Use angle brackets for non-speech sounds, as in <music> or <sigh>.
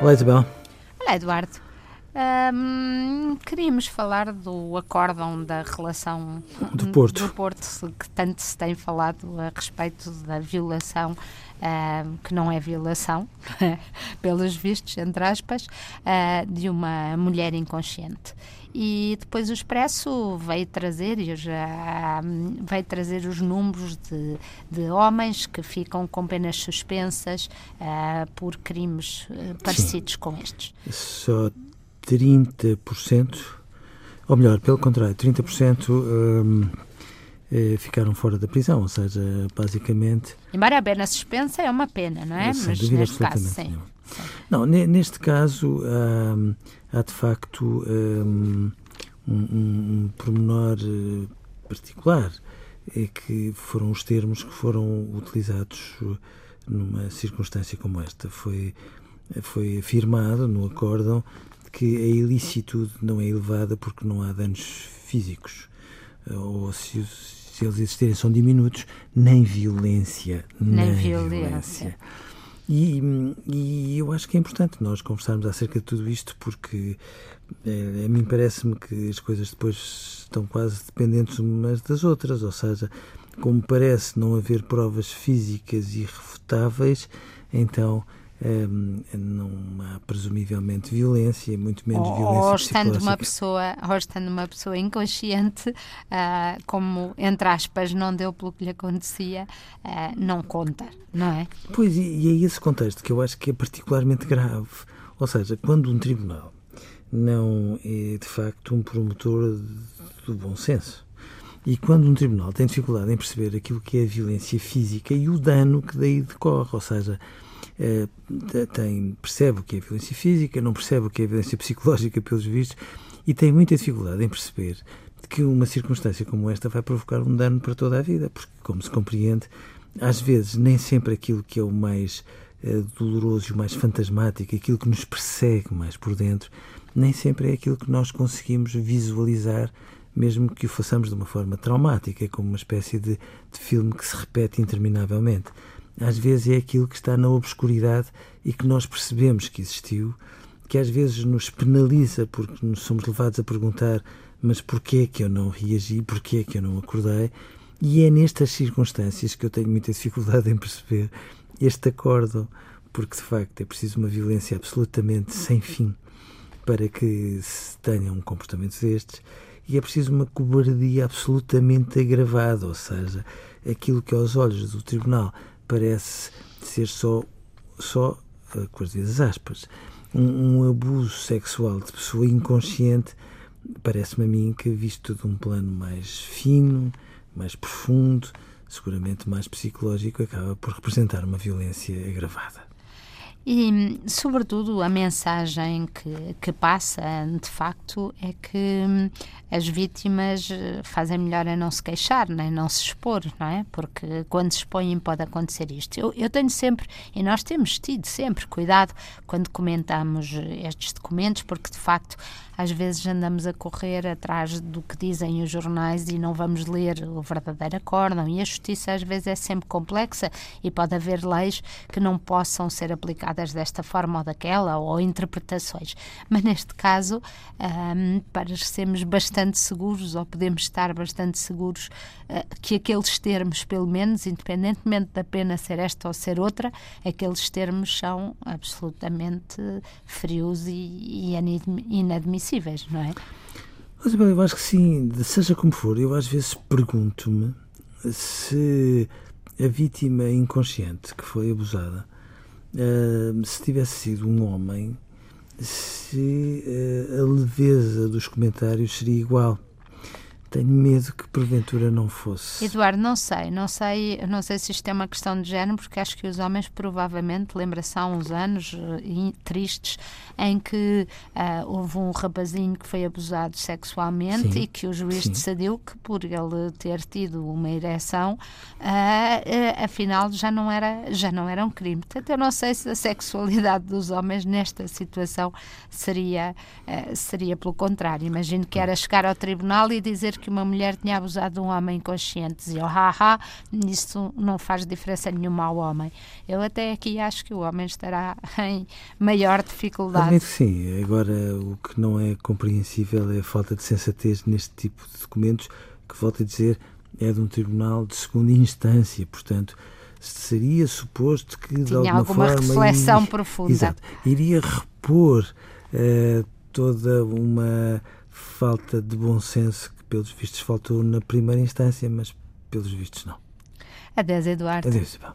Olá, Isabel. Olá, Eduardo. Queríamos falar do acórdão da relação do Porto. do Porto, que tanto se tem falado a respeito da violação, uh, que não é violação, <laughs> pelos vistos, entre aspas, uh, de uma mulher inconsciente. E depois o Expresso veio trazer, e já veio trazer os números de, de homens que ficam com penas suspensas uh, por crimes parecidos Sim. com estes. Só 30%, ou melhor, pelo contrário, 30% um, eh, ficaram fora da prisão, ou seja, basicamente. Embora a pena suspensa é uma pena, não é? Sem Mas dúvida, neste caso, sim. sim. Não, neste caso hum, há de facto um, um, um pormenor eh, particular, é que foram os termos que foram utilizados numa circunstância como esta. Foi, foi afirmado no acórdão que a ilicitude não é elevada porque não há danos físicos, ou se, se eles existirem são diminutos, nem violência. Nem, nem violência. violência. E, e, eu acho que é importante nós conversarmos acerca de tudo isto porque é, a mim parece-me que as coisas depois estão quase dependentes umas das outras, ou seja, como parece não haver provas físicas irrefutáveis, então um, não há presumivelmente violência, muito menos ou, violência ou estando uma pessoa Ou estando uma pessoa inconsciente, uh, como, entre aspas, não deu pelo que lhe acontecia, uh, não conta, não é? Pois, e, e é esse contexto que eu acho que é particularmente grave. Ou seja, quando um tribunal não é, de facto, um promotor do bom senso, e quando um tribunal tem dificuldade em perceber aquilo que é a violência física e o dano que daí decorre, ou seja, tem, percebe o que é violência física, não percebe o que é violência <laughs> psicológica, pelos vistos, e tem muita dificuldade em perceber que uma circunstância como esta vai provocar um dano para toda a vida, porque, como se compreende, às vezes nem sempre aquilo que é o mais uh, doloroso e o mais fantasmático, aquilo que nos persegue mais por dentro, nem sempre é aquilo que nós conseguimos visualizar, mesmo que o façamos de uma forma traumática, como uma espécie de, de filme que se repete interminavelmente às vezes é aquilo que está na obscuridade e que nós percebemos que existiu, que às vezes nos penaliza porque nos somos levados a perguntar mas porquê que eu não reagi, porquê que eu não acordei, e é nestas circunstâncias que eu tenho muita dificuldade em perceber este acordo, porque de facto é preciso uma violência absolutamente sem fim para que se tenha um comportamento destes, e é preciso uma cobardia absolutamente agravada, ou seja, aquilo que aos olhos do tribunal parece ser só, só eh, com as vezes aspas, um, um, abuso sexual de pessoa inconsciente, parece-me a mim que, visto de um plano mais fino, mais profundo, seguramente mais psicológico, acaba por representar uma violência agravada. E, sobretudo, a mensagem que, que passa, de facto, é que hum, as vítimas eh, fazem melhor a não se queixar, nem não se expor, não é? Porque quando se expõem pode acontecer isto. Eu, eu tenho sempre, e nós temos tido sempre cuidado quando comentamos estes documentos, porque, de facto, às vezes andamos a correr atrás do que dizem os jornais e não vamos ler o verdadeiro acórdão. E a justiça às vezes é sempre complexa e pode haver leis que não possam ser aplicadas desta forma ou daquela, ou interpretações. Mas neste caso, um, parecemos bastante seguros, ou podemos estar bastante seguros, uh, que aqueles termos, pelo menos, independentemente da pena ser esta ou ser outra, aqueles termos são absolutamente frios e, e inadmissíveis não é? Mas eu acho que sim, seja como for, eu às vezes pergunto-me se a vítima inconsciente que foi abusada, se tivesse sido um homem, se uh, a leveza dos comentários seria igual. Tenho medo que porventura não fosse. Eduardo, não sei, não sei, não sei se isto é uma questão de género, porque acho que os homens provavelmente lembra-se há uns anos uh, tristes em que uh, houve um rapazinho que foi abusado sexualmente sim, e que o juiz sim. decidiu que por ele ter tido uma ereção, uh, afinal já não era já não era um crime. Portanto, eu não sei se a sexualidade dos homens nesta situação seria seria pelo contrário. Imagino que era chegar ao tribunal e dizer que uma mulher tinha abusado de um homem inconsciente. Diziam, haha, isso não faz diferença nenhuma ao homem. Eu até aqui acho que o homem estará <laughs> em maior dificuldade. Admito que sim. Agora, o que não é compreensível é a falta de sensatez neste tipo de documentos, que, volto a dizer, é de um tribunal de segunda instância. Portanto, seria suposto que, Tinha de alguma, alguma forma, reflexão iria, profunda. Exato, iria repor uh, toda uma falta de bom senso pelos vistos, faltou na primeira instância, mas pelos vistos não. Adeus, Eduardo. Adeus, Isabel.